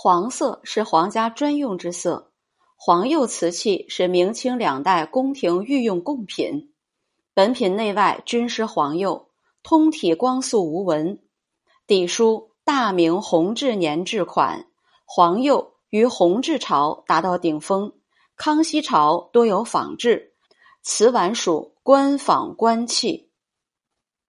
黄色是皇家专用之色，黄釉瓷器是明清两代宫廷御用贡品，本品内外均施黄釉，通体光素无纹。底书大明弘治年制款，黄釉于弘治朝达到顶峰，康熙朝多有仿制，瓷碗属官仿官器。